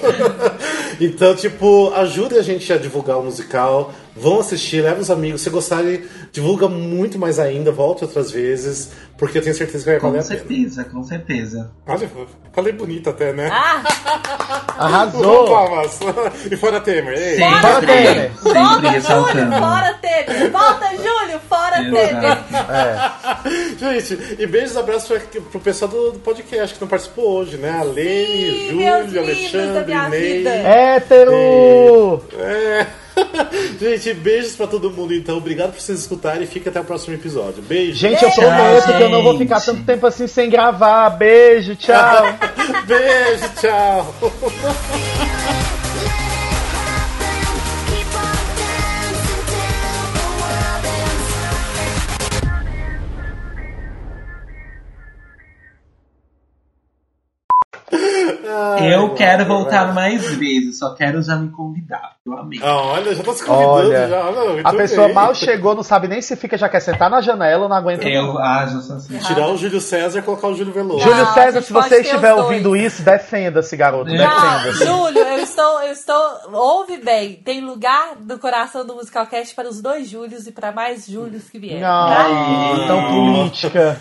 então, tipo, ajuda a gente a divulgar o musical. Vão assistir, leva os amigos. Se gostarem, divulga muito mais ainda, volte outras vezes, porque eu tenho certeza que vai Com valer a pena. certeza, com certeza. Olha, falei bonito até, né? Ah, Arrasou. Palmas. E fora Temer. Ei. Sempre, Fora Temer. sempre volta, Júlio, fora Temer. Volta, Júlio, fora Temer. É. Gente, e beijos e abraços pro pessoal do, do podcast que não participou hoje, né? A Lene, Júlio, Alexandre, Ney. Hétero! É. Gente, beijos pra todo mundo, então. Obrigado por vocês escutarem e fica até o próximo episódio. Beijo. Gente, eu prometo que eu não vou ficar gente. tanto tempo assim sem gravar. Beijo, tchau. Beijo, tchau. Eu quero voltar mais vezes, só quero já me convidar. Eu amei. Ah, olha, já tô se convidando Olha, já. Não, A pessoa bem. mal chegou, não sabe nem se fica, já quer sentar na janela ou não aguenta. Eu, ah, assim. Tirar o Júlio César e colocar o Júlio Veloso. Júlio Não, a César, se você estiver ouvindo dois. isso, defenda-se, garoto. Não, Não, Defenda-se. Júlio, eu estou, eu estou. Ouve bem, tem lugar do coração do Musicalcast para os dois Júlios e para mais Júlios que vierem. tá? Não, então política.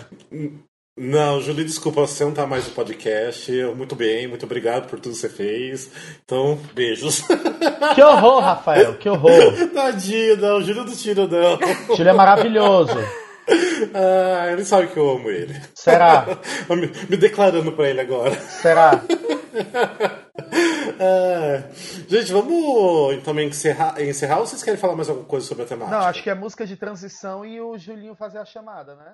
Não, Júlio, desculpa, você não tá mais no podcast. Muito bem, muito obrigado por tudo que você fez. Então, beijos. Que horror, Rafael, que horror. Tadinho, não, Júlio não tira, não. Júlio é maravilhoso. Ah, ele sabe que eu amo ele. Será? me, me declarando pra ele agora. Será? Ah, gente, vamos também encerrar, encerrar ou vocês querem falar mais alguma coisa sobre a temática? Não, acho que é música de transição e o Julinho fazer a chamada, né?